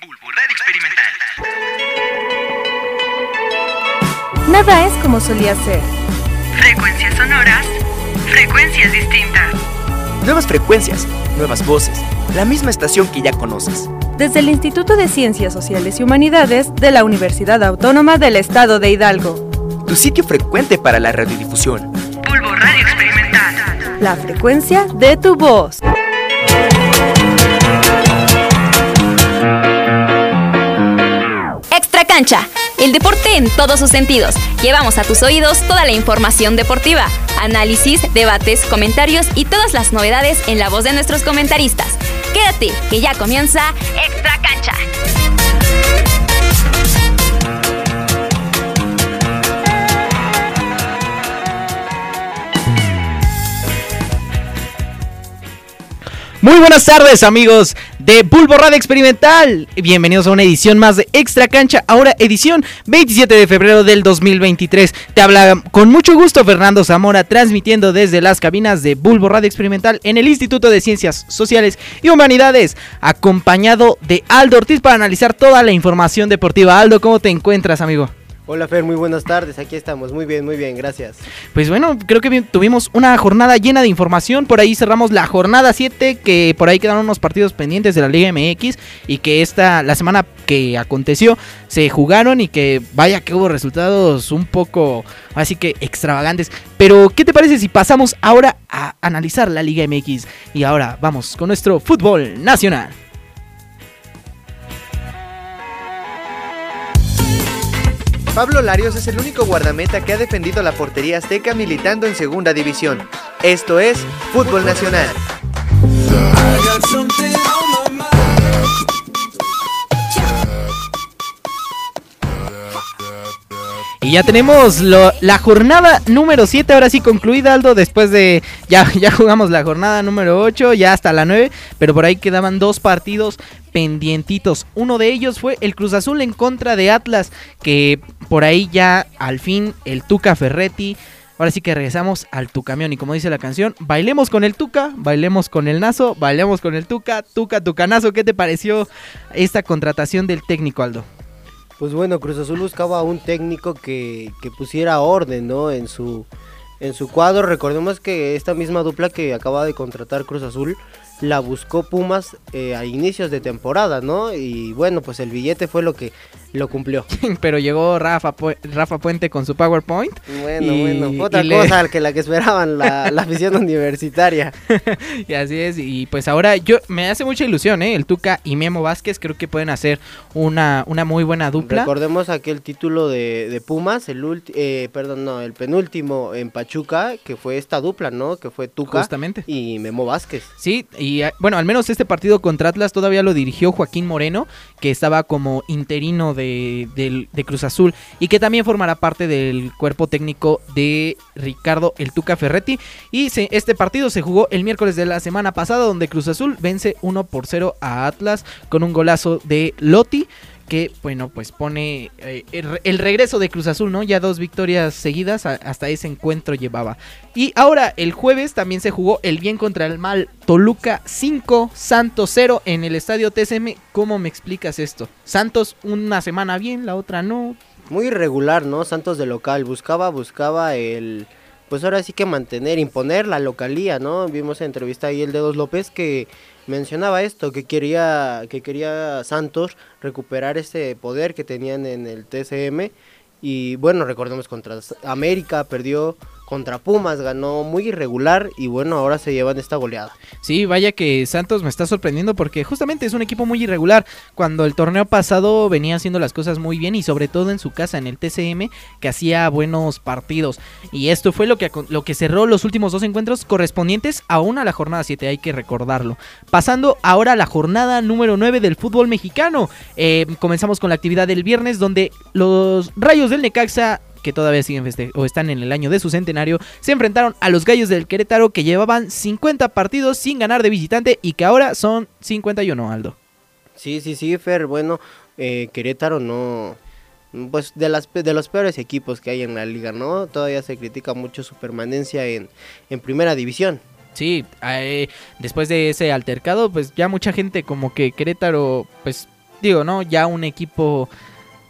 Bulbo Radio Experimental. Nada es como solía ser. Frecuencias sonoras, frecuencias distintas. Nuevas frecuencias, nuevas voces, la misma estación que ya conoces. Desde el Instituto de Ciencias Sociales y Humanidades de la Universidad Autónoma del Estado de Hidalgo. Tu sitio frecuente para la radiodifusión. Bulbo Radio Experimental. La frecuencia de tu voz. El deporte en todos sus sentidos. Llevamos a tus oídos toda la información deportiva, análisis, debates, comentarios y todas las novedades en la voz de nuestros comentaristas. Quédate, que ya comienza Muy buenas tardes amigos de Bulbo Radio Experimental. Bienvenidos a una edición más de Extra Cancha, ahora edición 27 de febrero del 2023. Te habla con mucho gusto Fernando Zamora transmitiendo desde las cabinas de Bulbo Radio Experimental en el Instituto de Ciencias Sociales y Humanidades, acompañado de Aldo Ortiz para analizar toda la información deportiva. Aldo, ¿cómo te encuentras amigo? Hola Fer, muy buenas tardes, aquí estamos, muy bien, muy bien, gracias. Pues bueno, creo que tuvimos una jornada llena de información, por ahí cerramos la jornada 7, que por ahí quedaron unos partidos pendientes de la Liga MX y que esta, la semana que aconteció, se jugaron y que vaya que hubo resultados un poco, así que extravagantes. Pero, ¿qué te parece si pasamos ahora a analizar la Liga MX? Y ahora vamos con nuestro fútbol nacional. Pablo Larios es el único guardameta que ha defendido la portería azteca militando en segunda división. Esto es Fútbol Nacional. Y ya tenemos la jornada número 7, ahora sí concluida Aldo, después de ya, ya jugamos la jornada número 8, ya hasta la 9, pero por ahí quedaban dos partidos pendientitos. Uno de ellos fue el Cruz Azul en contra de Atlas, que por ahí ya al fin el Tuca Ferretti Ahora sí que regresamos al tu camión y como dice la canción, bailemos con el Tuca, bailemos con el Nazo, bailemos con el Tuca, Tuca, Tucanazo. ¿Qué te pareció esta contratación del técnico Aldo? Pues bueno, Cruz Azul buscaba un técnico que, que pusiera orden, ¿no? En su, en su cuadro. Recordemos que esta misma dupla que acaba de contratar Cruz Azul la buscó Pumas eh, a inicios de temporada, ¿no? Y bueno, pues el billete fue lo que lo cumplió. Pero llegó Rafa, Rafa Puente con su PowerPoint. Bueno, bueno, otra cosa que la que esperaban la, la afición universitaria. y así es, y pues ahora yo me hace mucha ilusión, ¿eh? El Tuca y Memo Vázquez creo que pueden hacer una, una muy buena dupla. Recordemos aquel título de, de Pumas, el eh, perdón, no, el penúltimo en Pachuca, que fue esta dupla, ¿no? Que fue Tuca Justamente. y Memo Vázquez. Sí, y ah, bueno, al menos este partido contra Atlas todavía lo dirigió Joaquín Moreno, que estaba como interino de, Cruz Azul y que también formará parte del cuerpo técnico de Ricardo El Tuca Ferretti. Y este partido se jugó el miércoles de la semana pasada, donde Cruz Azul vence 1 por 0 a Atlas con un golazo de Lotti que bueno pues pone eh, el, regreso de Cruz Azul, ¿no? Ya dos victorias seguidas hasta ese encuentro llevaba. Y ahora el jueves también se jugó el bien contra el mal Toluca 5, Santos 0 en el estadio TSM. ¿Cómo me explicas esto? Santos una semana bien, la otra no. Muy irregular, ¿no? Santos de local buscaba buscaba el pues ahora sí que mantener, imponer la localía, ¿no? Vimos en entrevista ahí el Dedos López que mencionaba esto, que quería, que quería Santos recuperar ese poder que tenían en el TCM. Y bueno, recordemos contra América, perdió contra Pumas, ganó muy irregular y bueno, ahora se llevan esta goleada. Sí, vaya que Santos me está sorprendiendo porque justamente es un equipo muy irregular. Cuando el torneo pasado venía haciendo las cosas muy bien y sobre todo en su casa, en el TCM, que hacía buenos partidos. Y esto fue lo que, lo que cerró los últimos dos encuentros correspondientes aún a la jornada 7, hay que recordarlo. Pasando ahora a la jornada número 9 del fútbol mexicano. Eh, comenzamos con la actividad del viernes donde los Rayos del Necaxa que todavía siguen o están en el año de su centenario, se enfrentaron a los Gallos del Querétaro que llevaban 50 partidos sin ganar de visitante y que ahora son 51, Aldo. Sí, sí, sí, Fer, bueno, eh, Querétaro no, pues de, las, de los peores equipos que hay en la liga, ¿no? Todavía se critica mucho su permanencia en, en primera división. Sí, eh, después de ese altercado, pues ya mucha gente como que Querétaro, pues digo, ¿no? Ya un equipo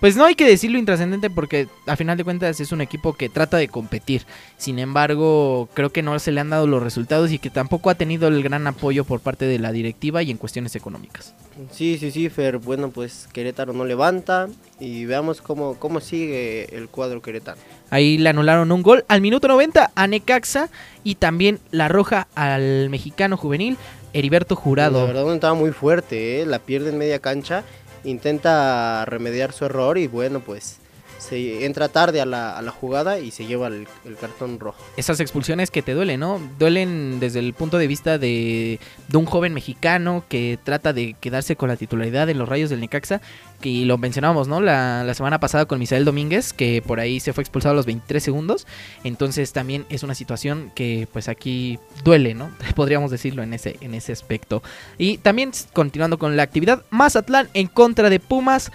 pues no hay que decirlo intrascendente porque a final de cuentas es un equipo que trata de competir. Sin embargo, creo que no se le han dado los resultados y que tampoco ha tenido el gran apoyo por parte de la directiva y en cuestiones económicas. Sí, sí, sí, Fer. Bueno, pues Querétaro no levanta y veamos cómo, cómo sigue el cuadro Querétaro. Ahí le anularon un gol al minuto 90 a Necaxa y también la roja al mexicano juvenil Heriberto Jurado. La verdad estaba muy fuerte, ¿eh? la pierde en media cancha intenta remediar su error y bueno, pues se entra tarde a la, a la jugada y se lleva el, cartón rojo. Esas expulsiones que te duelen, ¿no? Duelen desde el punto de vista de, de, un joven mexicano que trata de quedarse con la titularidad en los rayos del Necaxa. Que lo mencionábamos, ¿no? La, la semana pasada con Misael Domínguez, que por ahí se fue expulsado a los 23 segundos. Entonces también es una situación que pues aquí duele, ¿no? Podríamos decirlo en ese, en ese aspecto. Y también continuando con la actividad, Mazatlán en contra de Pumas.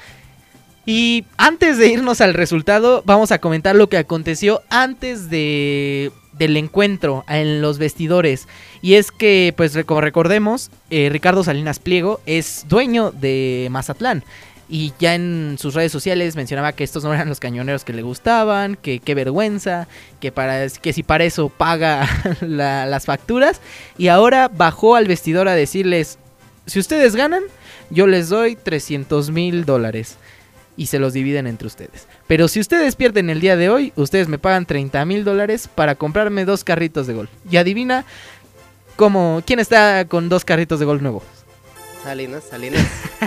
Y antes de irnos al resultado, vamos a comentar lo que aconteció antes de, del encuentro en los vestidores. Y es que, pues como recordemos, eh, Ricardo Salinas Pliego es dueño de Mazatlán. Y ya en sus redes sociales mencionaba que estos no eran los cañoneros que le gustaban, que qué vergüenza, que, para, que si para eso paga las facturas. Y ahora bajó al vestidor a decirles, si ustedes ganan, yo les doy 300 mil dólares y se los dividen entre ustedes. Pero si ustedes pierden el día de hoy, ustedes me pagan 30 mil dólares para comprarme dos carritos de golf. Y adivina cómo, quién está con dos carritos de golf nuevos. Salinas, Salinas.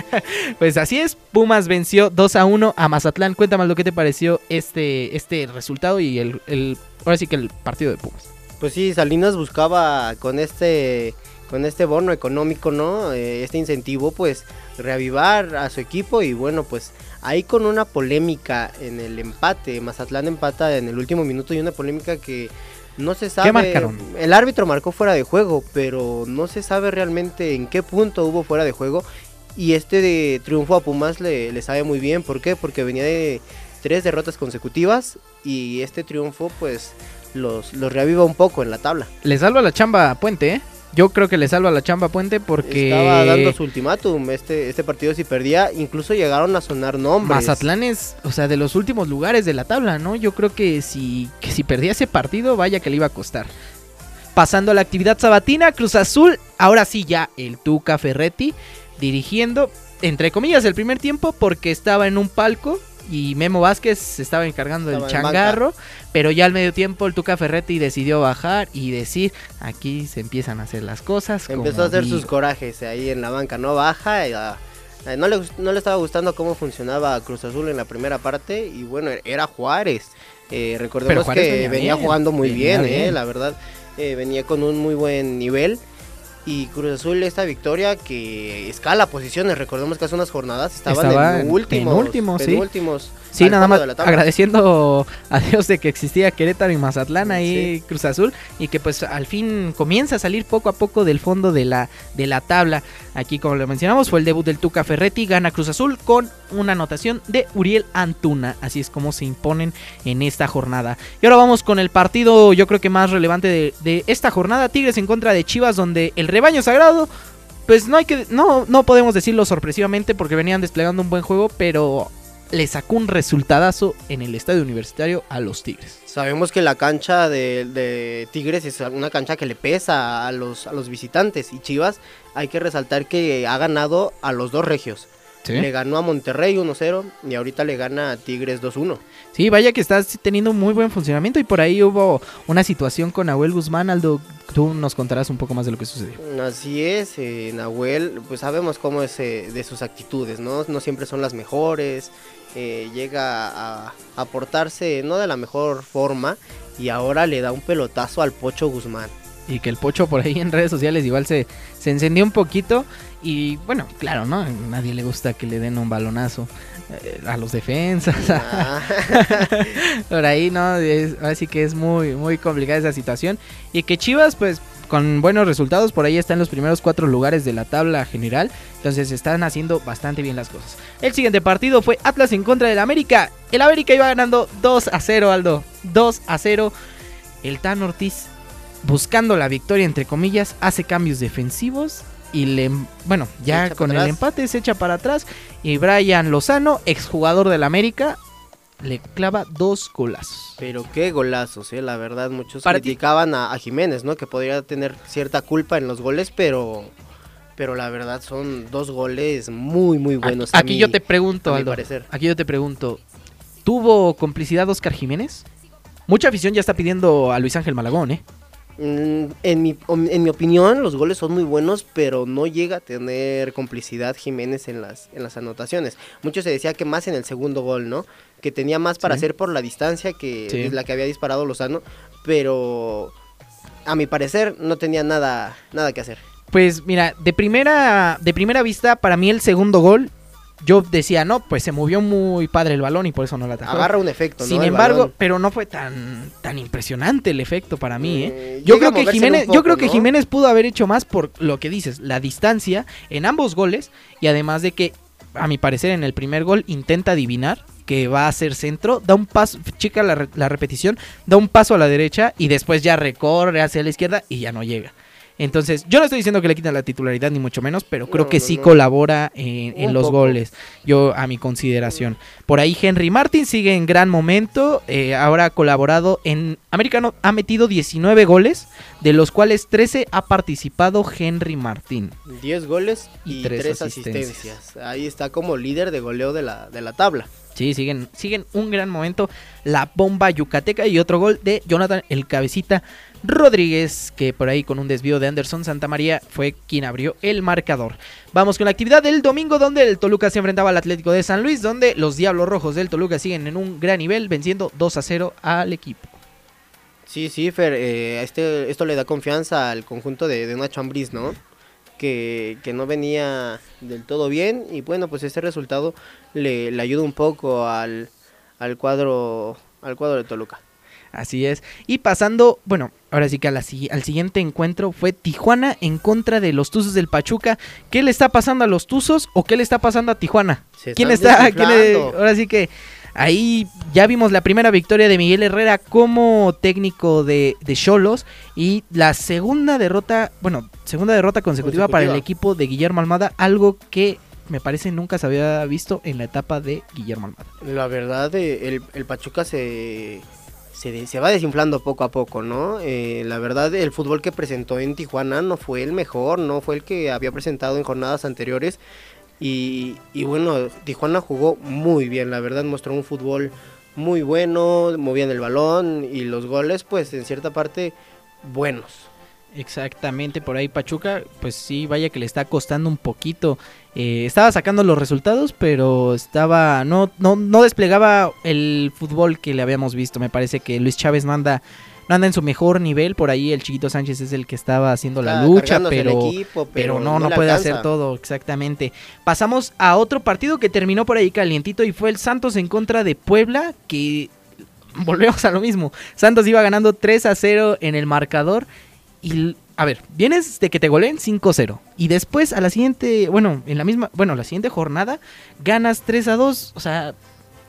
pues así es, Pumas venció 2 a 1 a Mazatlán. Cuéntame lo que te pareció este, este resultado y el, el, ahora sí que el partido de Pumas. Pues sí, Salinas buscaba con este con este bono económico, ¿no? Eh, este incentivo, pues reavivar a su equipo y bueno, pues ahí con una polémica en el empate, Mazatlán empata en el último minuto y una polémica que no se sabe. ¿Qué marcaron? El árbitro marcó fuera de juego, pero no se sabe realmente en qué punto hubo fuera de juego. Y este de triunfo a Pumas le, le sabe muy bien. ¿Por qué? Porque venía de tres derrotas consecutivas y este triunfo pues los, los reaviva un poco en la tabla. Le salva la chamba a Puente, ¿eh? Yo creo que le salva la chamba a Puente porque... Estaba dando su ultimátum este, este partido si perdía. Incluso llegaron a sonar nombres. Mazatlán es, o sea, de los últimos lugares de la tabla, ¿no? Yo creo que si, que si perdía ese partido, vaya que le iba a costar. Pasando a la actividad sabatina, Cruz Azul, ahora sí ya el Tuca Ferretti dirigiendo, entre comillas, el primer tiempo porque estaba en un palco y Memo Vázquez se estaba encargando del changarro, pero ya al medio tiempo el Tuca Ferretti decidió bajar y decir, aquí se empiezan a hacer las cosas. Empezó a hacer sus corajes ahí en la banca, no baja, y, ah, no, le, no le estaba gustando cómo funcionaba Cruz Azul en la primera parte y bueno, era Juárez. Eh, recordemos que venía, jugando muy bien, Eh, la verdad, eh, venía con un muy buen nivel. Y Cruz Azul esta victoria que escala posiciones. Recordemos que hace unas jornadas estaban en últimos. últimos, sí. Sí, nada más agradeciendo a Dios de que existía Querétaro y Mazatlán ahí Cruz Azul y que pues al fin comienza a salir poco a poco del fondo de la, de la tabla. Aquí como lo mencionamos fue el debut del Tuca Ferretti, gana Cruz Azul con una anotación de Uriel Antuna. Así es como se imponen en esta jornada. Y ahora vamos con el partido yo creo que más relevante de, de esta jornada, Tigres en contra de Chivas donde el rebaño sagrado pues no hay que no no podemos decirlo sorpresivamente porque venían desplegando un buen juego, pero le sacó un resultadazo en el estadio universitario a los Tigres. Sabemos que la cancha de, Tigres es una cancha que le pesa a los, a los visitantes y Chivas hay que resaltar que ha ganado a los dos regios. Le ganó a Monterrey 1-0 y ahorita le gana a Tigres 2-1. Sí, vaya que estás teniendo muy buen funcionamiento y por ahí hubo una situación con Nahuel Guzmán. Aldo, tú nos contarás un poco más de lo que sucedió. Así es, eh, Nahuel, pues sabemos cómo es eh, de sus actitudes, ¿no? No siempre son las mejores, eh, llega a, a portarse no de la mejor forma y ahora le da un pelotazo al Pocho Guzmán. Y que el Pocho por ahí en redes sociales igual se, se encendió un poquito. Y bueno, claro, ¿no? A nadie le gusta que le den un balonazo eh, a los defensas. Ah. por ahí, ¿no? así que es muy, muy complicada esa situación. Y que Chivas, pues con buenos resultados. Por ahí están los primeros cuatro lugares de la tabla general. Entonces están haciendo bastante bien las cosas. El siguiente partido fue Atlas en contra del América. El América iba ganando 2 a 0, Aldo. 2 a 0. El Tan Ortiz, buscando la victoria, entre comillas, hace cambios defensivos. y le, bueno, ya con el empate se echa para atrás y Brian Lozano, exjugador del América, le clava dos golazos. Pero qué golazos, eh, la verdad, muchos Para criticaban a, a Jiménez, ¿no? Que podría tener cierta culpa en los goles, pero pero la verdad son dos goles muy muy buenos. aquí mi- yo te pregunto, Aldo, parecer. aquí yo te pregunto, ¿tuvo complicidad Oscar Jiménez? Mucha afición ya está pidiendo a Luis Ángel Malagón, ¿eh? Mm, En mi, en mi opinión, los goles son muy buenos, pero no llega a tener complicidad Jiménez en las, en las anotaciones. Mucho se decía que más en el segundo gol, ¿no? Que tenía más para Sí. hacer por la distancia que Sí. es la que había disparado Lozano, pero a mi parecer no tenía nada, nada que hacer. Pues mira, de primera, de primera vista, para mí el segundo gol, yo decía, no, pues se movió muy padre el balón y por eso no la atajó. Agarra un efecto, ¿no? Sin El embargo, balón. pero no fue tan, tan impresionante el efecto para mí, ¿eh? Eh, Yo creo que Jiménez, yo creo que ¿no? Jiménez pudo haber hecho más por lo que dices, la distancia en ambos goles y además de que a mi parecer en el primer gol intenta adivinar que va a ser centro, da un paso, chica la, la repetición, da un paso a la derecha y después ya recorre hacia la izquierda y ya no llega. Entonces, yo no estoy diciendo que le quiten la titularidad ni mucho menos, pero creo No, que no, sí no. colabora en, los poco. goles, yo a mi consideración. Por ahí Henry Martin sigue en gran momento, eh, ahora ha colaborado en Americano, ha metido 19 goles, de los cuales 13 ha participado Henry Martin. 10 goles Y y, tres 3 asistencias. asistencias. Ahí está como líder de goleo de la, de la tabla. Sí, siguen, siguen un gran momento la bomba yucateca y otro gol de Jonathan el Cabecita Rodríguez, que por ahí con un desvío de Anderson Santa María fue quien abrió el marcador. Vamos con la actividad del domingo donde el Toluca se enfrentaba al Atlético de San Luis, donde los Diablos Rojos del Toluca siguen en un gran nivel, venciendo 2 a 0 al equipo. Sí, sí, Fer, eh, este, esto le da confianza al conjunto de, de Nacho Ambriz, ¿no? Que, que no venía del todo bien y bueno, pues este resultado le, le ayuda un poco al, al cuadro al cuadro de Toluca. Así es. Y pasando, bueno, ahora sí que a la si- al siguiente encuentro fue Tijuana en contra de los Tuzos del Pachuca. ¿Qué le está pasando a los Tuzos o qué le está pasando a Tijuana? Se ¿Quién está? quién le- desinflando. ahora sí que ahí ya vimos la primera victoria de Miguel Herrera como técnico de de Cholos y la segunda derrota, bueno, segunda derrota consecutiva, para el equipo de Guillermo Almada, algo que me parece nunca se había visto en la etapa de Guillermo Almada. La verdad, eh, el, el Pachuca se, se, va desinflando poco a poco, ¿no? Eh, la verdad, el fútbol que presentó en Tijuana no fue el mejor, no fue el que había presentado en jornadas anteriores. Y, y bueno, Tijuana jugó muy bien, la verdad, mostró un fútbol muy bueno, movían el balón y los goles, pues en cierta parte, buenos. Exactamente, por ahí Pachuca, pues sí, vaya que le está costando un poquito. Eh, estaba sacando los resultados, pero estaba no, no, no desplegaba el fútbol que le habíamos visto. Me parece que Luis Chávez no anda, no anda en su mejor nivel. Por ahí el chiquito Sánchez es el que estaba haciendo la lucha, pero, equipo, pero no, no puede alcanza. hacer todo, exactamente. Pasamos a otro partido que terminó por ahí calientito y fue el Santos en contra de Puebla, que volvemos a lo mismo. Santos iba ganando 3 a 0 en el marcador y a ver, vienes de que te goleen 5-0 y después a la siguiente, bueno, en la misma, bueno, la siguiente jornada ganas 3 a 2, o sea,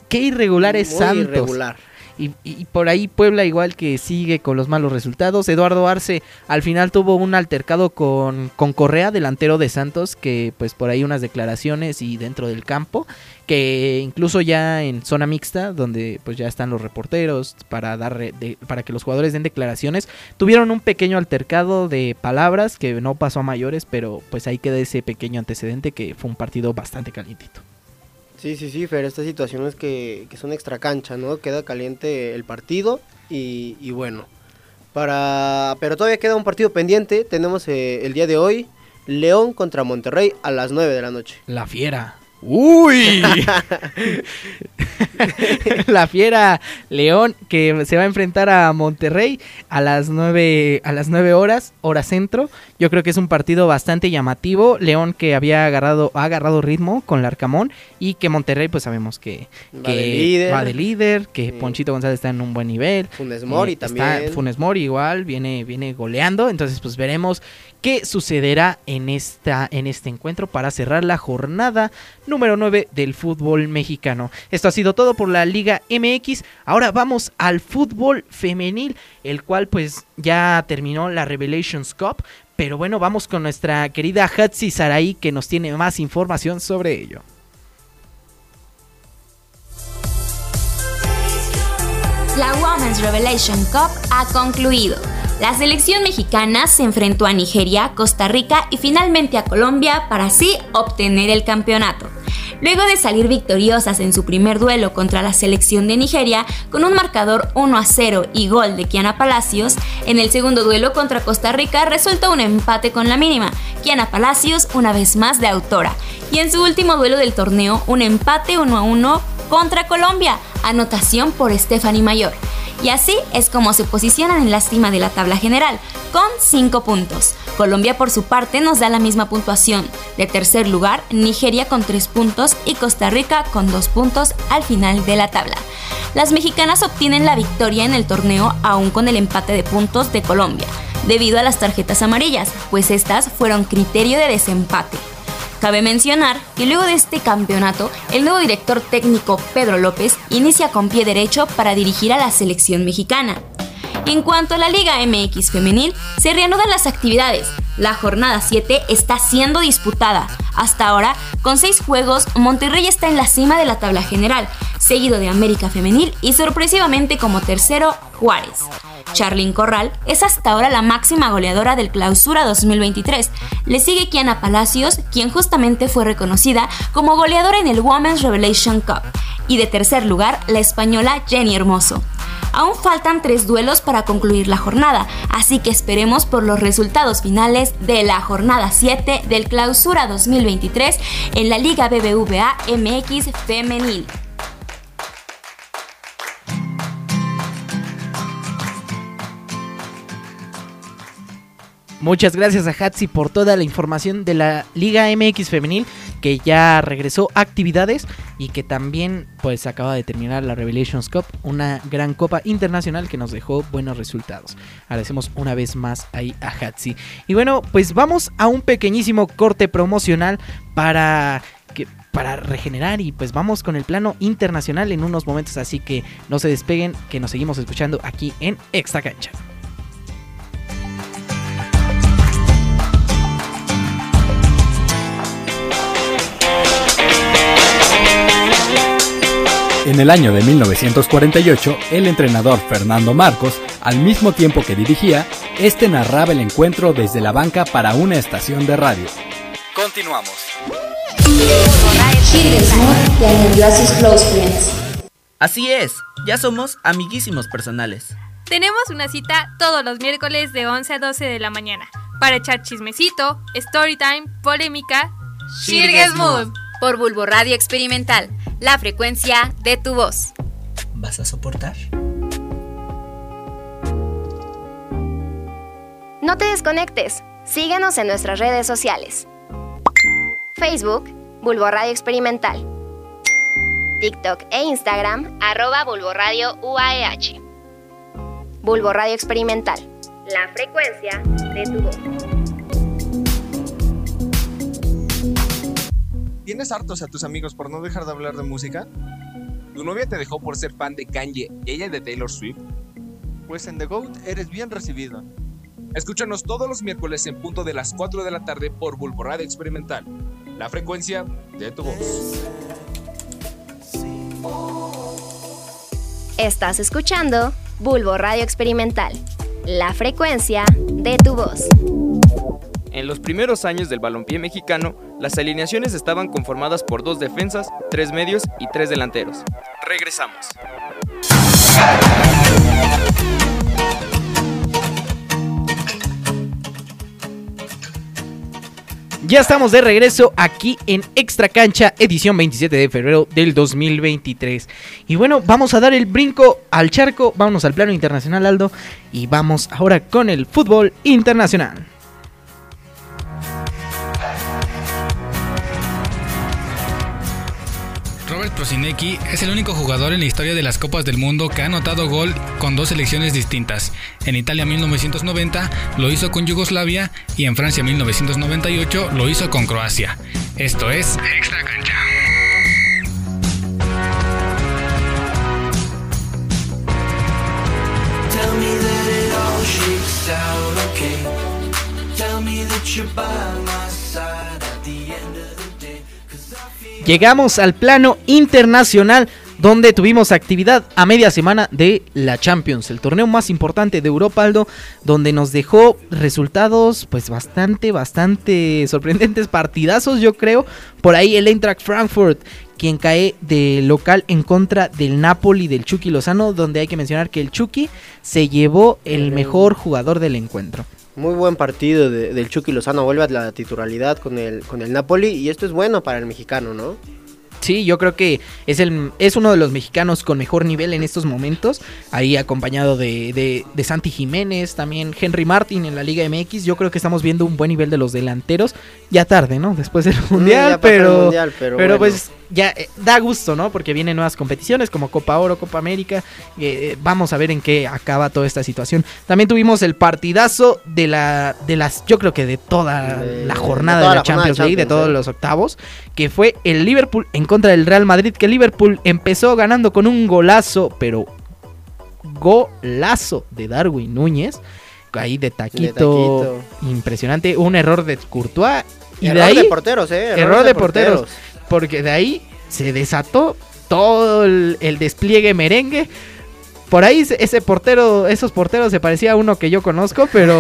qué irregular es Muy Santos. irregular. Y, y por ahí Puebla igual que sigue con los malos resultados. Eduardo Arce al final tuvo un altercado con, con Correa, delantero de Santos, que pues por ahí unas declaraciones y dentro del campo, que incluso ya en zona mixta, donde pues ya están los reporteros para dar de- para que los jugadores den declaraciones, tuvieron un pequeño altercado de palabras que no pasó a mayores, pero pues ahí queda ese pequeño antecedente que fue un partido bastante calientito. Sí, sí, sí, Fer, estas situaciones que, que son extra cancha, ¿no? Queda caliente el partido y, y bueno. Para, pero todavía queda un partido pendiente. Tenemos eh, el día de hoy León contra Monterrey a las 9 de la noche. La fiera. ¡Uy! la fiera León que se va a enfrentar a Monterrey a las 9 a las 9 horas, hora centro. Yo creo que es un partido bastante llamativo. León que había agarrado ha agarrado ritmo con el Arcamón y que Monterrey pues sabemos que, Va de líder. va de líder, que Sí. Ponchito González está en un buen nivel. Funes Mori Eh, está también. Funes Mori igual, viene, viene goleando. Entonces, pues veremos qué sucederá en, esta, en este encuentro para cerrar la jornada número 9 del fútbol mexicano. Esto ha sido todo por la Liga MX. Ahora vamos al fútbol femenil, el cual pues ya terminó la Revelations Cup. Pero bueno, vamos con nuestra querida Hatsi Sarai que nos tiene más información sobre ello. La Women's Revelation Cup ha concluido. La selección mexicana se enfrentó a Nigeria, Costa Rica y finalmente a Colombia para así obtener el campeonato. Luego de salir victoriosas en su primer duelo contra la selección de Nigeria con un marcador 1 a 0 y gol de Kiana Palacios, en el segundo duelo contra Costa Rica resultó un empate con la mínima, Kiana Palacios una vez más de autora, y en su último duelo del torneo un empate 1 a 1 contra Colombia, anotación por Stephanie Mayor. Y así es como se posicionan en la cima de la tabla general, con 5 puntos. Colombia por su parte nos da la misma puntuación. De tercer lugar, Nigeria con 3 puntos y Costa Rica con 2 puntos al final de la tabla. Las mexicanas obtienen la victoria en el torneo aún con el empate de puntos de Colombia, debido a las tarjetas amarillas, pues estas fueron criterio de desempate. Cabe mencionar que luego de este campeonato, el nuevo director técnico Pedro López inicia con pie derecho para dirigir a la selección mexicana. En cuanto a la Liga MX femenil, se reanudan las actividades. La jornada 7 está siendo disputada. Hasta ahora, con 6 juegos, Monterrey está en la cima de la tabla general, seguido de América Femenil y sorpresivamente como tercero Juárez. Charlyn Corral es hasta ahora la máxima goleadora del Clausura 2023. Le sigue Kiana Palacios, quien justamente fue reconocida como goleadora en el Women's Revelation Cup. Y de tercer lugar, la española Jenny Hermoso. Aún faltan tres duelos para concluir la jornada, así que esperemos por los resultados finales de la jornada 7 del Clausura 2023 en la Liga BBVA MX Femenil. Muchas gracias a Hatsi por toda la información de la Liga MX femenil que ya regresó a actividades y que también pues acaba de terminar la Revelations Cup, una gran copa internacional que nos dejó buenos resultados. Agradecemos una vez más ahí a Hatsi. Y bueno, pues vamos a un pequeñísimo corte promocional para que para regenerar y pues vamos con el plano internacional en unos momentos, así que no se despeguen, que nos seguimos escuchando aquí en Extra Cancha. En el año de 1948, el entrenador Fernando Marcos, al mismo tiempo que dirigía, este narraba el encuentro desde la banca para una estación de radio. Continuamos. Así es, ya somos amiguísimos personales. Tenemos una cita todos los miércoles de 11 a 12 de la mañana para echar chismecito, storytime, polémica. Shirges Mood por Bulbo Radio Experimental, la frecuencia de tu voz. ¿Vas a soportar? No te desconectes. Síguenos en nuestras redes sociales. Facebook, Bulbo Radio Experimental. TikTok e Instagram, arroba Bulbo Radio UAEH. Bulbo Radio Experimental. La frecuencia de tu voz. ¿Tienes hartos a tus amigos por no dejar de hablar de música? ¿Tu novia te dejó por ser fan de Kanye y ella de Taylor Swift? Pues en The Goat eres bien recibido. Escúchanos todos los miércoles en punto de las 4 de la tarde por Bulbo Radio Experimental, la frecuencia de tu voz. Estás escuchando Bulbo Radio Experimental, la frecuencia de tu voz. En los primeros años del balompié mexicano, las alineaciones estaban conformadas por dos defensas, tres medios y tres delanteros. Regresamos. Ya estamos de regreso aquí en Extra Cancha, edición 27 de febrero del 2023. Y bueno, vamos a dar el brinco al charco, vámonos al plano internacional, Aldo, y vamos ahora con el fútbol internacional. Prosinecki es el único jugador en la historia de las Copas del Mundo que ha anotado gol con dos selecciones distintas. En Italia 1990 lo hizo con Yugoslavia y en Francia 1998 lo hizo con Croacia. Esto es Extra Cancha. Llegamos al plano internacional donde tuvimos actividad a media semana de la Champions, el torneo más importante de Europa, Aldo, donde nos dejó resultados pues bastante, bastante sorprendentes, partidazos yo creo. Por ahí el Eintracht Frankfurt, quien cae de local en contra del Napoli del Chucky Lozano, donde hay que mencionar que el Chucky se llevó el mejor jugador del encuentro. Muy buen partido de- del Chucky Lozano, vuelve a la titularidad con el, con el Napoli y esto es bueno para el mexicano, ¿no? Sí, yo creo que es, el, es uno de los mexicanos con mejor nivel en estos momentos. Ahí acompañado de, de, de Santi Jiménez, también Henry Martin en la Liga MX. Yo creo que estamos viendo un buen nivel de los delanteros. Ya tarde, ¿no? Después del Mundial, pasó el pero, Mundial, pero pero, bueno. pues ya eh, da gusto, ¿no? Porque vienen nuevas competiciones como Copa Oro, Copa América. Eh, vamos a ver en qué acaba toda esta situación. También tuvimos el partidazo de la de las yo creo que de toda De- la de jornada toda de la la jornada de Champions League, de todos ¿eh? los octavos, que fue el Liverpool en contra del Real Madrid, que el Liverpool empezó ganando con un golazo, pero golazo de Darwin Núñez, ahí de taquito, impresionante, un error de Courtois y Error de ahí de porteros, ¿eh? error, de, porteros, porque de ahí se desató todo el, el despliegue merengue. Por ahí ese- portero, esos porteros se parecía a uno que yo conozco, pero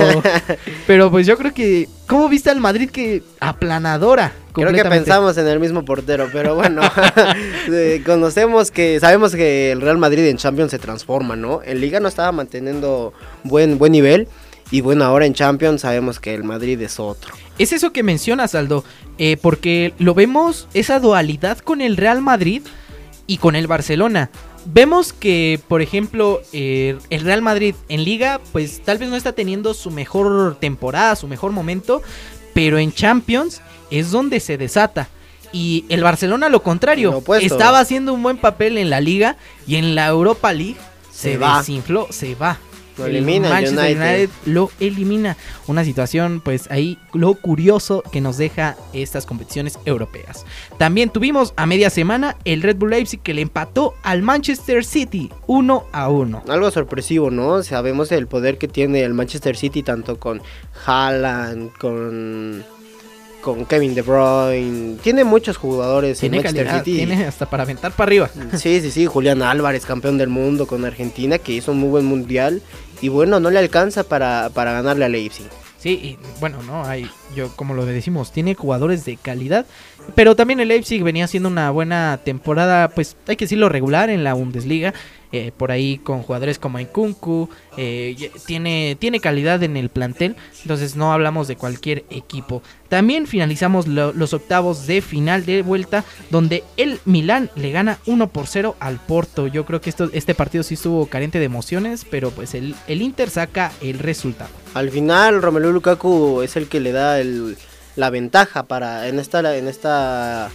pero pues yo creo que ¿cómo viste al Madrid que aplanadora? Creo que pensamos en el mismo portero, pero bueno, eh, conocemos que, sabemos que el Real Madrid en Champions se transforma, ¿no? En Liga no estaba manteniendo buen, buen nivel y bueno, ahora en Champions sabemos que el Madrid es otro. Es eso que mencionas, Aldo, eh, porque lo vemos, esa dualidad con el Real Madrid y con el Barcelona. Vemos que, por ejemplo, eh, el Real Madrid en liga, pues tal vez no está teniendo su mejor temporada, su mejor momento, pero en Champions es donde se desata. Y el Barcelona lo contrario, estaba haciendo un buen papel en la liga y en la Europa League se, Se va. desinfló, se va. Lo El elimina Manchester United. United lo elimina. Una situación, pues ahí lo curioso que nos deja estas competiciones europeas. También tuvimos a media semana el Red Bull Leipzig que le empató al Manchester City 1 a 1. Algo sorpresivo, ¿no? Sabemos el poder que tiene el Manchester City tanto con Haaland, con con Kevin De Bruyne. Tiene muchos jugadores Tiene en Manchester calidad, City. tiene hasta para aventar para arriba. Sí, sí, sí, Julián Álvarez, campeón del mundo con Argentina, que hizo un muy buen mundial. Y bueno, no le alcanza para, para ganarle a Leipzig. Sí, y bueno, no, hay, yo como lo decimos, tiene jugadores de calidad, pero también el Leipzig venía haciendo una buena temporada, pues hay que decirlo regular en la Bundesliga, eh, por ahí con jugadores como Nkunku, eh, tiene, tiene calidad en el plantel, entonces no hablamos de cualquier equipo. También finalizamos lo- los octavos de final de vuelta, donde el Milán le gana 1 por 0 al Porto. Yo creo que esto, este partido sí estuvo carente de emociones, pero pues el, el Inter saca el resultado. Al final, Romelu Lukaku es el que le da el- la ventaja para en esta, en esta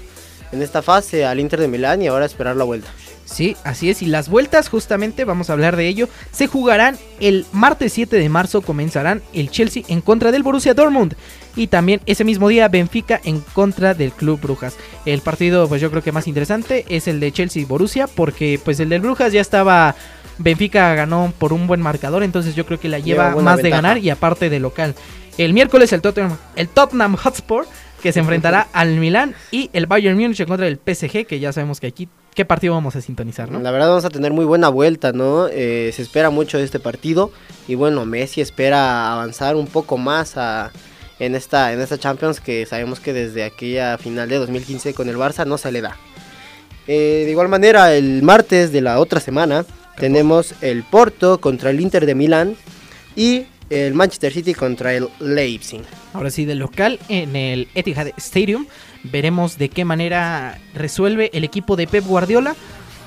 en esta fase al Inter de Milán y ahora esperar la vuelta. Sí, así es. Y las vueltas, justamente, vamos a hablar de ello, se jugarán el martes 7 de marzo. Comenzarán el Chelsea en contra del Borussia Dortmund. Y también ese mismo día Benfica en contra del Club Brujas. El partido, pues yo creo que más interesante es el de Chelsea y Borussia. Porque pues el del Brujas ya estaba... Benfica ganó por un buen marcador. Entonces yo creo que la Lleva más de ganar y aparte de local. El miércoles el Tottenham, el Tottenham Hotspur que se enfrentará al Milán y el Bayern Múnich en contra del PSG, que ya sabemos que aquí qué partido vamos a sintonizar, ¿no? La verdad vamos a tener muy buena vuelta, ¿no? Eh, se espera mucho de este partido y bueno, Messi espera avanzar un poco más a- en, esta, en esta Champions que sabemos que desde aquella final de 2015 con el Barça no se le da. Eh, de igual manera, el martes de la otra semana tenemos el Porto contra el Inter de Milán y el Manchester City contra el Leipzig. Ahora sí, del local en el Etihad Stadium veremos de qué manera resuelve el equipo de Pep Guardiola.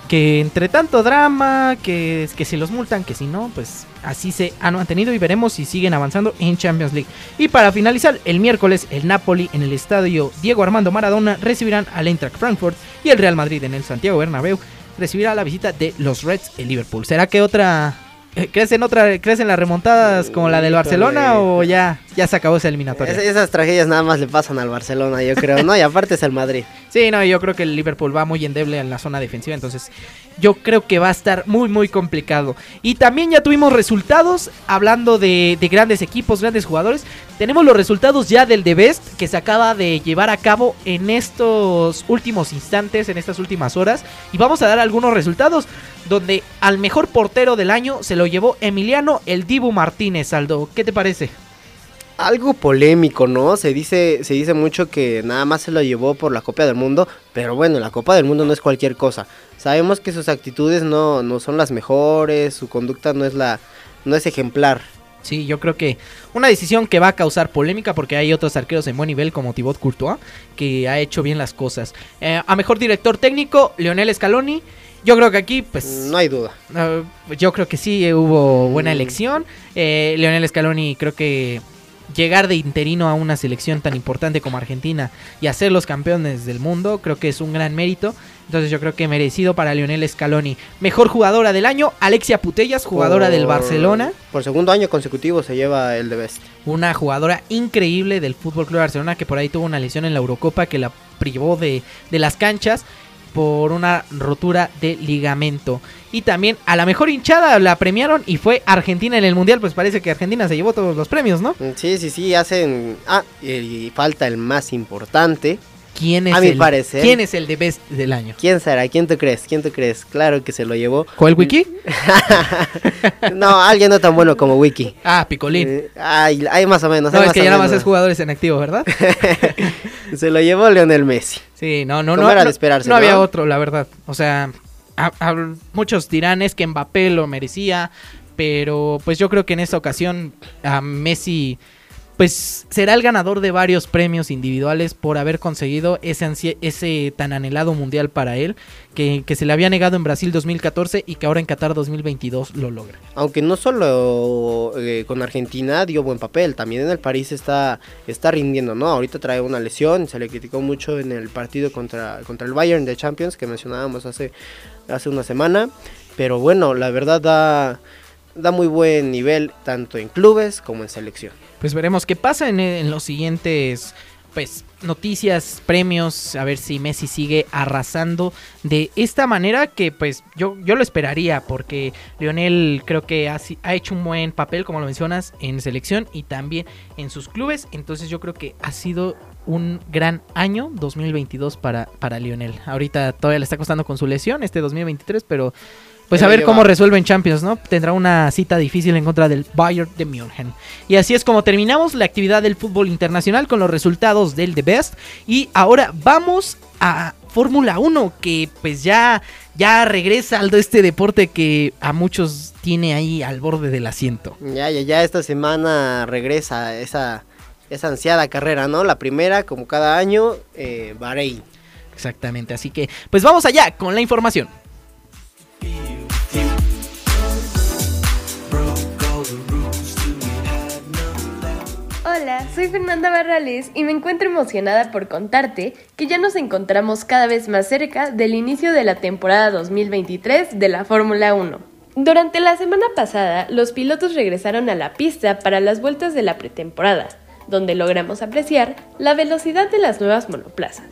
Que entre tanto drama, que, que si los multan, que si no, pues así se han mantenido y veremos si siguen avanzando en Champions League. Y para finalizar, el miércoles el Napoli en el estadio Diego Armando Maradona recibirán al Eintracht Frankfurt y el Real Madrid en el Santiago Bernabéu recibirá la visita de los Reds en Liverpool. ¿Será que otra... eh, ¿Crees en otra, crees en las remontadas como la del Barcelona o ya ya se acabó esa eliminatoria. Es- esas tragedias nada más le pasan al Barcelona, yo creo, ¿no? Y aparte es el Madrid. Sí, no, yo creo que el Liverpool va muy endeble en la zona defensiva, entonces yo creo que va a estar muy, muy complicado. Y también ya tuvimos resultados, hablando de, de grandes equipos, grandes jugadores. Tenemos los resultados ya del The Best que se acaba de llevar a cabo en estos últimos instantes, en estas últimas horas. Y vamos a dar algunos resultados, donde al mejor portero del año se lo llevó Emiliano El Dibu Martínez, Aldo. ¿Qué te parece? Algo polémico, ¿no? Se dice, se dice mucho que nada más se lo llevó por la Copa del Mundo, pero bueno, la Copa del Mundo no es cualquier cosa. Sabemos que sus actitudes no, no son las mejores, su conducta no es la, no es ejemplar. Sí, yo creo que una decisión que va a causar polémica porque hay otros arqueros en buen nivel como Thibaut Courtois que ha hecho bien las cosas. Eh, a mejor director técnico, Leonel Scaloni. Yo creo que aquí, pues... No hay duda. eh, yo creo que sí hubo buena elección. Eh, Leonel Scaloni creo que llegar de interino a una selección tan importante como Argentina y hacer los campeones del mundo, creo que es un gran mérito. Entonces yo creo que merecido para Leonel Scaloni. Mejor jugadora del año, Alexia Putellas, jugadora del Barcelona. Por segundo año consecutivo se lleva el de Best. Una jugadora increíble del Fútbol Club Barcelona que por ahí tuvo una lesión en la Eurocopa que la privó de, de las canchas por una rotura de ligamento. Y también a la mejor hinchada la premiaron y fue Argentina en el Mundial. Pues parece que Argentina se llevó todos los premios, ¿no? Sí, sí, sí, hacen... Ah, y falta el más importante. ¿Quién es, A mi el, parecer. ¿Quién es el de best del año? ¿Quién será? ¿Quién tú crees? ¿Quién tú crees? Claro que se lo llevó. ¿Cuál Wiki? No, alguien no tan bueno como Wiki. Ah, Picolín. Eh, ay, hay más o menos. no, es que ya nada más es jugadores en activo, ¿verdad? Se lo llevó Leonel Messi. Sí, no, no, no. era de no, esperarse, no ¿no? había otro, la verdad. O sea, a- a- muchos dirán es que Mbappé lo merecía, pero pues yo creo que en esta ocasión a Messi pues será el ganador de varios premios individuales por haber conseguido ese, tan anhelado mundial para él, que, que se le había negado en Brasil 2014 y que ahora en Qatar 2022 lo logra. Aunque no solo eh, con Argentina dio buen papel, también en el París está, está rindiendo, ¿no? Ahorita trae una lesión, se le criticó mucho en el partido contra, contra el Bayern de Champions que mencionábamos hace, hace una semana, pero bueno, la verdad da, da muy buen nivel tanto en clubes como en selección. Pues veremos qué pasa en, en los siguientes pues noticias, premios, a ver si Messi sigue arrasando de esta manera que pues yo, yo lo esperaría porque Lionel creo que ha, ha hecho un buen papel como lo mencionas en selección y también en sus clubes, entonces yo creo que ha sido un gran año 2022 para, para Lionel. Ahorita todavía le está costando con su lesión este 2023, pero pues a ver cómo resuelven Champions, ¿no? Tendrá una cita difícil en contra del Bayern de München. Y así es como terminamos la actividad del fútbol internacional con los resultados del The Best. Y ahora vamos a Fórmula 1, que pues ya, ya regresa al este deporte que a muchos tiene ahí al borde del asiento. Ya, ya, ya esta semana regresa esa, esa ansiada carrera, ¿no? La primera, como cada año, eh, Bahrein. Exactamente, así que pues vamos allá con la información. Hola, soy Fernanda Barrales y me encuentro emocionada por contarte que ya nos encontramos cada vez más cerca del inicio de la temporada 2023 de la Fórmula 1. Durante la semana pasada, los pilotos regresaron a la pista para las vueltas de la pretemporada, donde logramos apreciar la velocidad de las nuevas monoplazas.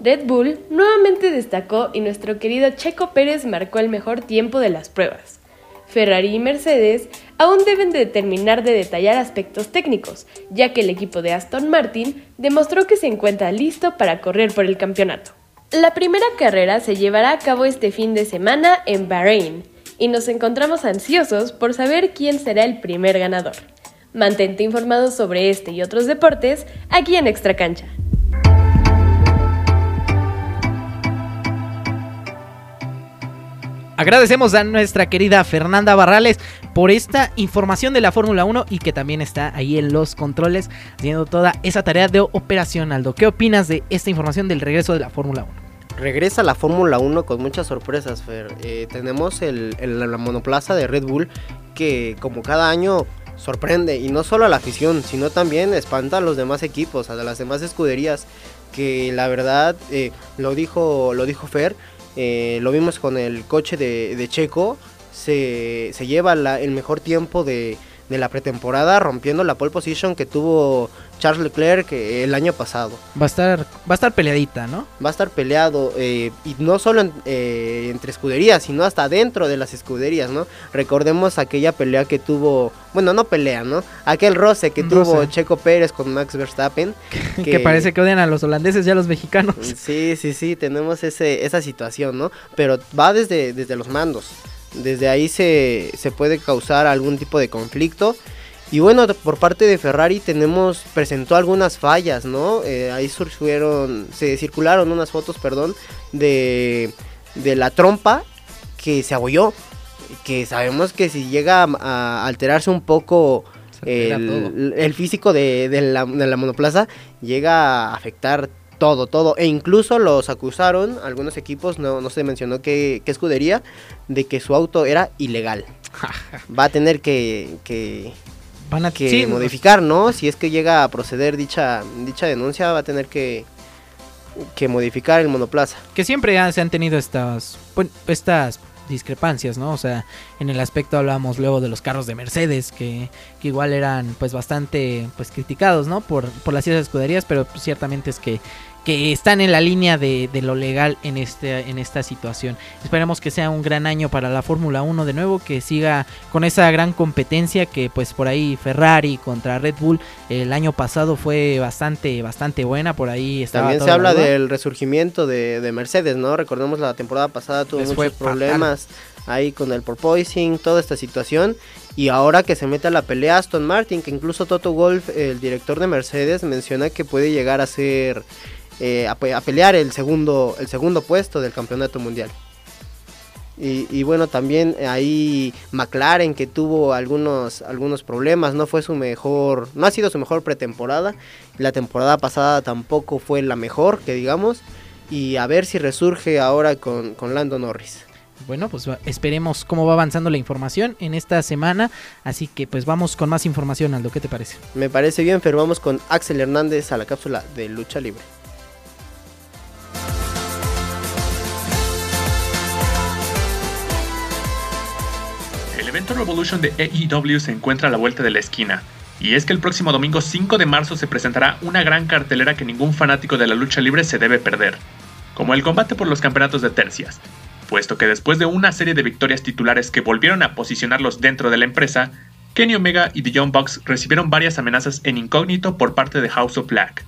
Red Bull nuevamente destacó y nuestro querido Checo Pérez marcó el mejor tiempo de las pruebas. Ferrari y Mercedes aún deben de terminar de detallar aspectos técnicos, ya que el equipo de Aston Martin demostró que se encuentra listo para correr por el campeonato. La primera carrera se llevará a cabo este fin de semana en Bahrein, y nos encontramos ansiosos por saber quién será el primer ganador. Mantente informado sobre este y otros deportes aquí en Extra Cancha. Agradecemos a nuestra querida Fernanda Barrales por esta información de la Fórmula 1 y que también está ahí en los controles haciendo toda esa tarea de operación, Aldo. ¿Qué opinas de esta información del regreso de la Fórmula 1? Regresa la Fórmula 1 con muchas sorpresas, Fer. Eh, tenemos el, el- la monoplaza de Red Bull que como cada año sorprende y no solo a la afición, sino también espanta a los demás equipos, a las demás escuderías que la verdad eh, lo dijo lo dijo Fer, eh, lo vimos con el coche de, de Checo, se, se lleva la- el mejor tiempo de, de la pretemporada, rompiendo la pole position que tuvo Charles Leclerc eh, el año pasado. Va a estar, va a estar peleadita, ¿no? Va a estar peleado, eh, y no solo en- eh, entre escuderías, sino hasta dentro de las escuderías, ¿no? Recordemos aquella pelea que tuvo, bueno, no pelea, ¿no? Aquel roce que tuvo. Checo Pérez con Max Verstappen. Que... parece que odian a los holandeses y a los mexicanos. Sí, sí, sí, tenemos ese, esa situación, ¿no? Pero va desde, desde los mandos. Desde ahí se, se puede causar algún tipo de conflicto. Y bueno, por parte de Ferrari tenemos, presentó algunas fallas, ¿no? Eh, ahí surgieron, se circularon unas fotos, perdón, de, de la trompa que se abolló. Que sabemos que si llega a, alterarse un poco el, el físico de, de la, de la monoplaza, llega a afectar todo, todo. E incluso los acusaron, algunos equipos, no, no se mencionó qué, qué escudería, de que su auto era ilegal. Va a tener que, que, Van a que sí, modificar, ¿no? Si es que llega a proceder dicha, dicha denuncia, va a tener que, que modificar el monoplaza. que siempre ha- se han tenido estas bueno, estas discrepancias, ¿no? O sea, en el aspecto hablábamos luego de los carros de Mercedes que, que igual eran pues bastante pues criticados, ¿no? Por, por las ciertas escuderías, pero pues, ciertamente es que que están en la línea de, de lo legal en este en esta situación. Esperemos que sea un gran año para la Fórmula 1 de nuevo, que siga con esa gran competencia que pues por ahí Ferrari contra Red Bull el año pasado fue bastante bastante buena, por ahí estaba También se habla del resurgimiento de, de Mercedes, ¿no? Recordemos la temporada pasada tuvo Les muchos fatal. problemas ahí con el porpoising, toda esta situación. Y ahora que se mete a la pelea Aston Martin, que incluso Toto Wolff, el director de Mercedes, menciona que puede llegar a ser eh, a, pe- a pelear el segundo, el segundo puesto del campeonato mundial. Y, y bueno, también ahí McLaren que tuvo algunos, algunos problemas, no fue su mejor, no ha sido su mejor pretemporada. La temporada pasada tampoco fue la mejor, que digamos. Y a ver si resurge ahora con, con Lando Norris. Bueno, pues esperemos cómo va avanzando la información en esta semana. Así que pues vamos con más información, Aldo. ¿Qué te parece? Me parece bien, pero vamos con Axel Hernández a la cápsula de lucha libre. Evento Revolution de AEW se encuentra a la vuelta de la esquina, y es que el próximo domingo 5 de marzo se presentará una gran cartelera que ningún fanático de la lucha libre se debe perder, como el combate por los campeonatos de tercias, puesto que después de una serie de victorias titulares que volvieron a posicionarlos dentro de la empresa, Kenny Omega y The Young Bucks recibieron varias amenazas en incógnito por parte de House of Black.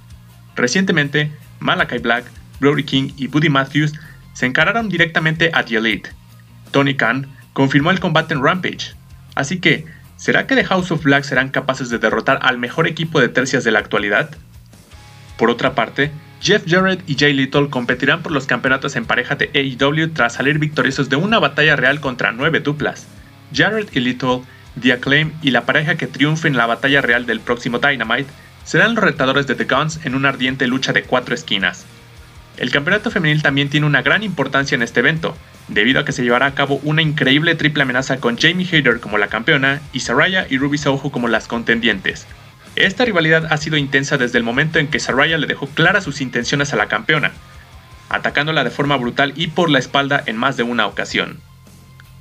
Recientemente, Malachi Black, Brody King y Buddy Matthews se encararon directamente a The Elite. Tony Khan confirmó el combate en Rampage. Así que, ¿será que The House of Black serán capaces de derrotar al mejor equipo de tercias de la actualidad? Por otra parte, Jeff Jarrett y Jay Little competirán por los campeonatos en pareja de AEW tras salir victoriosos de una batalla real contra nueve duplas. Jarrett y Little, The Acclaim y la pareja que triunfe en la batalla real del próximo Dynamite serán los retadores de The Guns en una ardiente lucha de cuatro esquinas. El campeonato femenil también tiene una gran importancia en este evento, debido a que se llevará a cabo una increíble triple amenaza con Jamie Hayter como la campeona y Saraya y Ruby Soho como las contendientes. Esta rivalidad ha sido intensa desde el momento en que Saraya le dejó claras sus intenciones a la campeona, atacándola de forma brutal y por la espalda en más de una ocasión.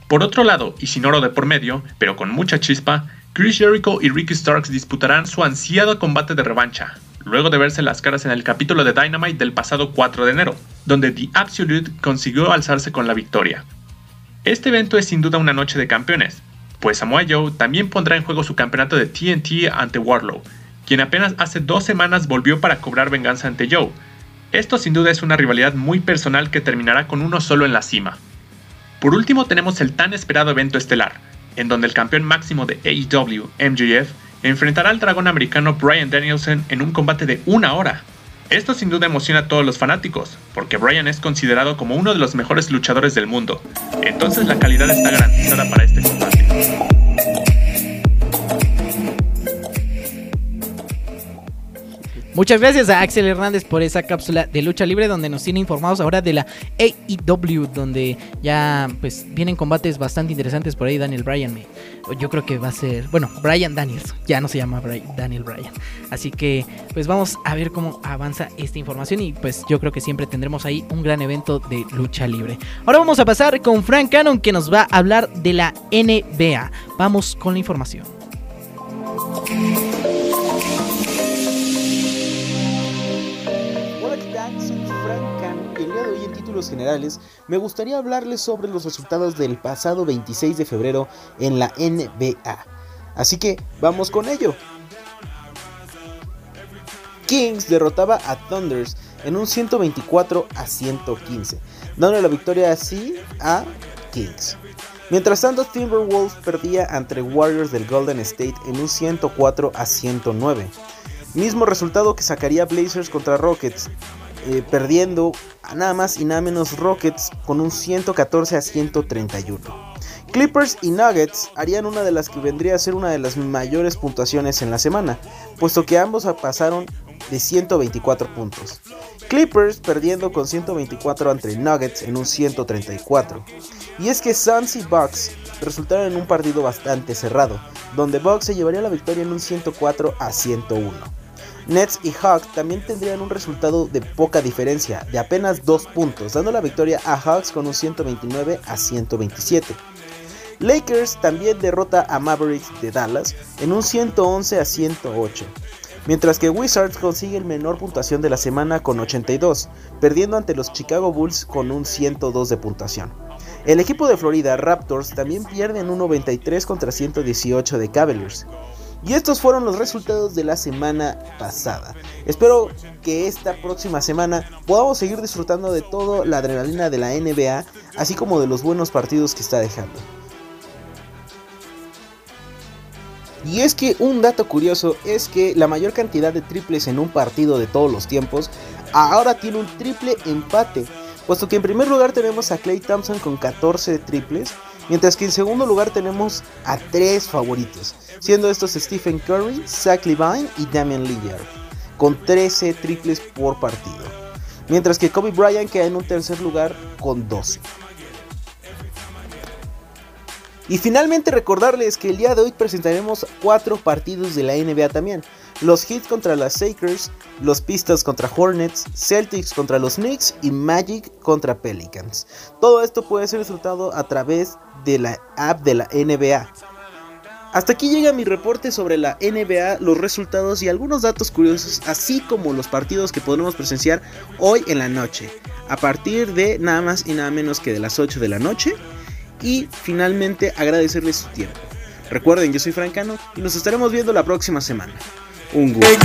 Por otro lado, y sin oro de por medio, pero con mucha chispa, Chris Jericho y Ricky Starks disputarán su ansiado combate de revancha, luego de verse las caras en el capítulo de Dynamite del pasado 4 de enero, donde The Absolute consiguió alzarse con la victoria. Este evento es sin duda una noche de campeones, pues Samoa Joe también pondrá en juego su campeonato de TNT ante Warlow, quien apenas hace dos semanas volvió para cobrar venganza ante Joe. Esto sin duda es una rivalidad muy personal que terminará con uno solo en la cima. Por último tenemos el tan esperado evento estelar, en donde el campeón máximo de AEW, MJF, enfrentará al dragón americano Brian Danielson en un combate de una hora. Esto sin duda emociona a todos los fanáticos, porque Brian es considerado como uno de los mejores luchadores del mundo, entonces la calidad está garantizada para este combate. Muchas gracias a Axel Hernández por esa cápsula de lucha libre donde nos tiene informados ahora de la AEW donde ya pues vienen combates bastante interesantes por ahí Daniel Bryan me- yo creo que va a ser bueno Bryan Daniels ya no se llama Daniel Bryan. Así que pues vamos a ver cómo avanza esta información y pues yo creo que siempre tendremos ahí un gran evento de lucha libre. Ahora vamos a pasar con Frank Cannon que nos va a hablar de la NBA vamos con la información generales, me gustaría hablarles sobre los resultados del pasado 26 de febrero en la NBA. Así que vamos con ello. Kings derrotaba a Thunders en un 124 a 115, dando la victoria así a Kings. Mientras tanto, Timberwolves perdía ante Warriors del Golden State en un 104 a 109. Mismo resultado que sacaría Blazers contra Rockets, eh, perdiendo a nada más y nada menos Rockets con un 114 a 131. Clippers y Nuggets harían una de las que vendría a ser una de las mayores puntuaciones en la semana, puesto que ambos pasaron de 124 puntos. Clippers perdiendo con 124 ante Nuggets en un 134. Y es que Suns y Bucks resultaron en un partido bastante cerrado, donde Bucks se llevaría la victoria en un 104 a 101. Nets y Hawks también tendrían un resultado de poca diferencia, de apenas 2 puntos, dando la victoria a Hawks con un 129 a 127. Lakers también derrota a Mavericks de Dallas en un 111 a 108 mientras que Wizards consigue el menor puntuación de la semana con 82, perdiendo ante los Chicago Bulls con un 102 de puntuación. El equipo de Florida Raptors también pierde en un 93 contra 118 de Cavaliers. Y estos fueron los resultados de la semana pasada. Espero que esta próxima semana podamos seguir disfrutando de toda la adrenalina de la NBA, así como de los buenos partidos que está dejando. Y es que un dato curioso es que la mayor cantidad de triples en un partido de todos los tiempos ahora tiene un triple empate, puesto que en primer lugar tenemos a Clay Thompson con 14 triples, mientras que en segundo lugar tenemos a tres favoritos, siendo estos Stephen Curry, Zach Levine y Damian Lillard, con 13 triples por partido, mientras que Kobe Bryant queda en un tercer lugar con 12. Y finalmente recordarles que el día de hoy presentaremos cuatro partidos de la NBA también. Los Heat contra las Sakers, los Pistons contra Hornets, Celtics contra los Knicks y Magic contra Pelicans. Todo esto puede ser disfrutado a través de la app de la NBA. Hasta aquí llega mi reporte sobre la NBA, los resultados y algunos datos curiosos, así como los partidos que podremos presenciar hoy en la noche, a partir de nada más y nada menos que de las 8 de la noche y finalmente agradecerles su tiempo. Recuerden, yo soy Francano y nos estaremos viendo la próxima semana. Un gusto.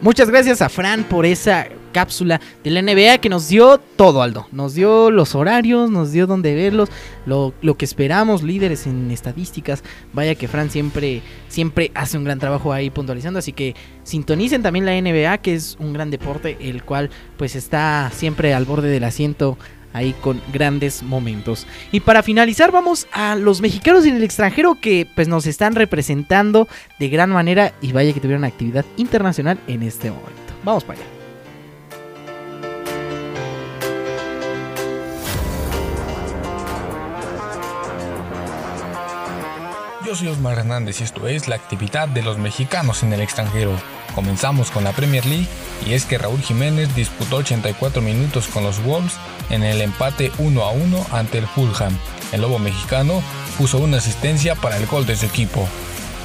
Muchas gracias a Fran por esa cápsula de la NBA que nos dio todo, Aldo. Nos dio los horarios, nos dio dónde verlos, lo, que esperamos, líderes en estadísticas. Vaya que Fran siempre, siempre hace un gran trabajo ahí puntualizando. Así que sintonicen también la NBA, que es un gran deporte, el cual pues está siempre al borde del asiento ahí con grandes momentos. Y para finalizar vamos a los mexicanos en el extranjero que pues nos están representando de gran manera y vaya que tuvieron actividad internacional en este momento. Vamos para allá. Yo soy Osmar Hernández y esto es la actividad de los mexicanos en el extranjero. Comenzamos con la Premier League y es que Raúl Jiménez disputó 84 minutos con los Wolves en el empate 1 a 1 ante el Fulham. El lobo mexicano puso una asistencia para el gol de su equipo.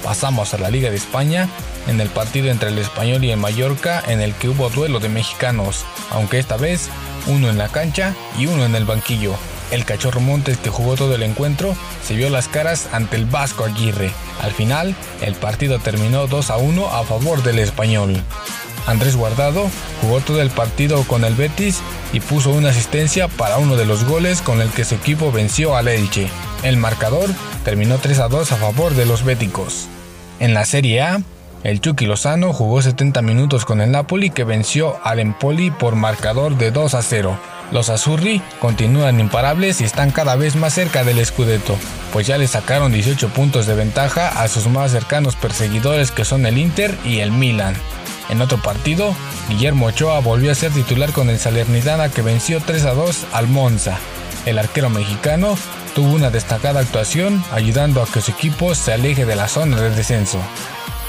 Pasamos a la Liga de España en el partido entre el Español y el Mallorca en el que hubo duelo de mexicanos, aunque esta vez uno en la cancha y uno en el banquillo. El cachorro Montes que jugó todo el encuentro se vio las caras ante el Vasco Aguirre. Al final, el partido terminó 2 a 1 a favor del español. Andrés Guardado jugó todo el partido con el Betis y puso una asistencia para uno de los goles con el que su equipo venció al Elche. El marcador terminó 3 a 2 a favor de los béticos. En la Serie A, el Chucky Lozano jugó 70 minutos con el Napoli que venció al Empoli por marcador de 2 a 0. Los Azurri continúan imparables y están cada vez más cerca del Scudetto, pues ya le sacaron 18 puntos de ventaja a sus más cercanos perseguidores que son el Inter y el Milan. En otro partido, Guillermo Ochoa volvió a ser titular con el Salernitana que venció 3 a 2 al Monza. El arquero mexicano tuvo una destacada actuación ayudando a que su equipo se aleje de la zona de descenso.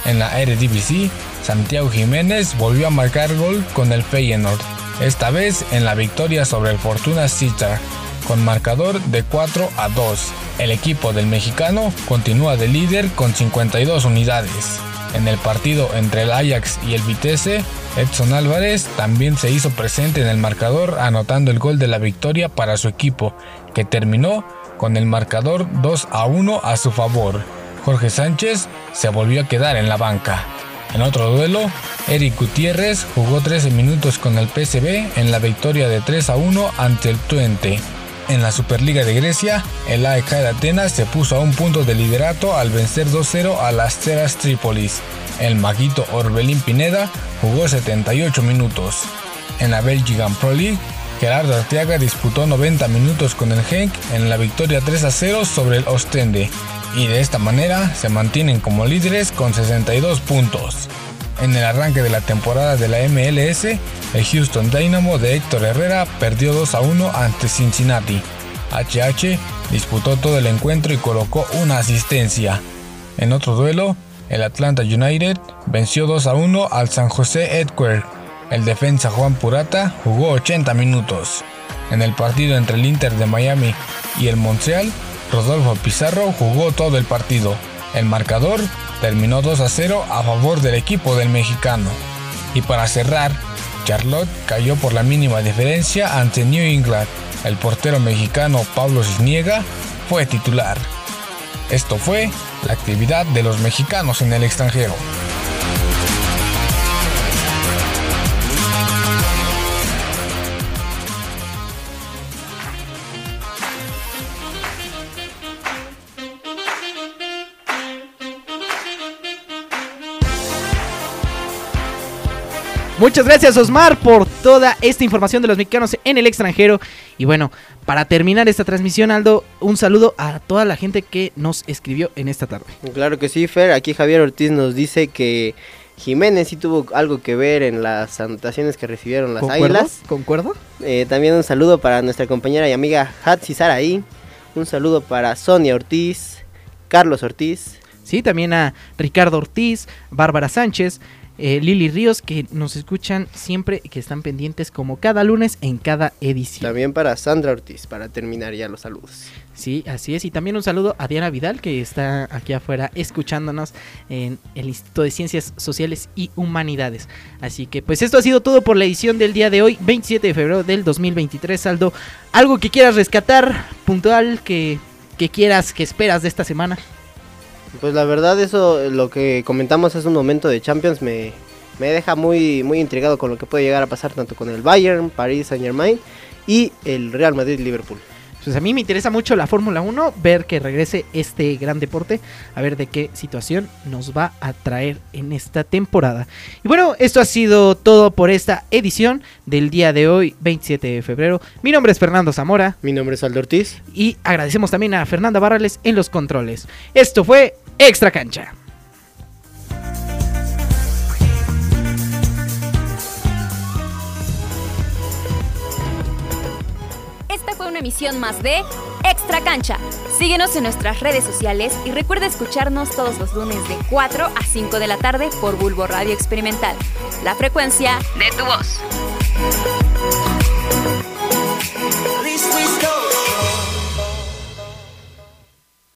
En la Eredivisie, Santiago Jiménez volvió a marcar gol con el Feyenoord esta vez en la victoria sobre el Fortuna Sittard, con marcador de 4 a 2. El equipo del mexicano continúa de líder con 52 unidades. En el partido entre el Ajax y el Vitesse, Edson Álvarez también se hizo presente en el marcador anotando el gol de la victoria para su equipo, que terminó con el marcador 2 a 1 a su favor. Jorge Sánchez se volvió a quedar en la banca. En otro duelo, Eric Gutiérrez jugó 13 minutos con el PSV en la victoria de 3 a 1 ante el Twente. En la Superliga de Grecia, el AEK de Atenas se puso a un punto de liderato al vencer 2-0 a las Ceras Trípolis. El maguito Orbelín Pineda jugó 78 minutos. En la Belgian Pro League, Gerardo Arteaga disputó 90 minutos con el Genk en la victoria 3 0 sobre el Ostende y de esta manera se mantienen como líderes con 62 puntos. En el arranque de la temporada de la MLS, el Houston Dynamo de Héctor Herrera perdió 2 a 1 ante Cincinnati. HH disputó todo el encuentro y colocó una asistencia. En otro duelo, el Atlanta United venció 2 a 1 al San José Edquare. El defensa Juan Purata jugó 80 minutos. En el partido entre el Inter de Miami y el Montreal, Rodolfo Pizarro jugó todo el partido. El marcador terminó 2 a 0 a favor del equipo del mexicano. Y para cerrar, Charlotte cayó por la mínima diferencia ante New England. El portero mexicano Pablo Cisniega fue titular. Esto fue la actividad de los mexicanos en el extranjero. Muchas gracias Osmar por toda esta información de los mexicanos en el extranjero. Y bueno, para terminar esta transmisión, Aldo, un saludo a toda la gente que nos escribió en esta tarde. Claro que sí, Fer. Aquí Javier Ortiz nos dice que Jiménez sí tuvo algo que ver en las anotaciones que recibieron las Águilas. ¿Concuerdo? Eh, también un saludo para nuestra compañera y amiga Hatsi Saraí. Un saludo para Sonia Ortiz, Carlos Ortiz. Sí, también a Ricardo Ortiz, Bárbara Sánchez, eh, Lili Ríos, que nos escuchan siempre, que están pendientes como cada lunes en cada edición. También para Sandra Ortiz, para terminar ya los saludos. Sí, así es. Y también un saludo a Diana Vidal, que está aquí afuera escuchándonos en el Instituto de Ciencias Sociales y Humanidades. Así que pues esto ha sido todo por la edición del día de hoy, 27 de febrero del 2023. Saldo, ¿algo que quieras rescatar puntual, que, que quieras, que esperas de esta semana? Pues la verdad eso, lo que comentamos hace un momento de Champions me, me deja muy, muy intrigado con lo que puede llegar a pasar tanto con el Bayern, París Saint Germain y el Real Madrid Liverpool. Pues a mí me interesa mucho la Fórmula 1, ver que regrese este gran deporte, a ver de qué situación nos va a traer en esta temporada. Y bueno, esto ha sido todo por esta edición del día de hoy, 27 de febrero. Mi nombre es Fernando Zamora. Mi nombre es Aldo Ortiz. Y agradecemos también a Fernanda Barrales en los controles. Esto fue Extra Cancha. Esta fue una emisión más de Extra Cancha. Síguenos en nuestras redes sociales y recuerda escucharnos todos los lunes de 4 a 5 de la tarde por Bulbo Radio Experimental. La frecuencia de tu voz.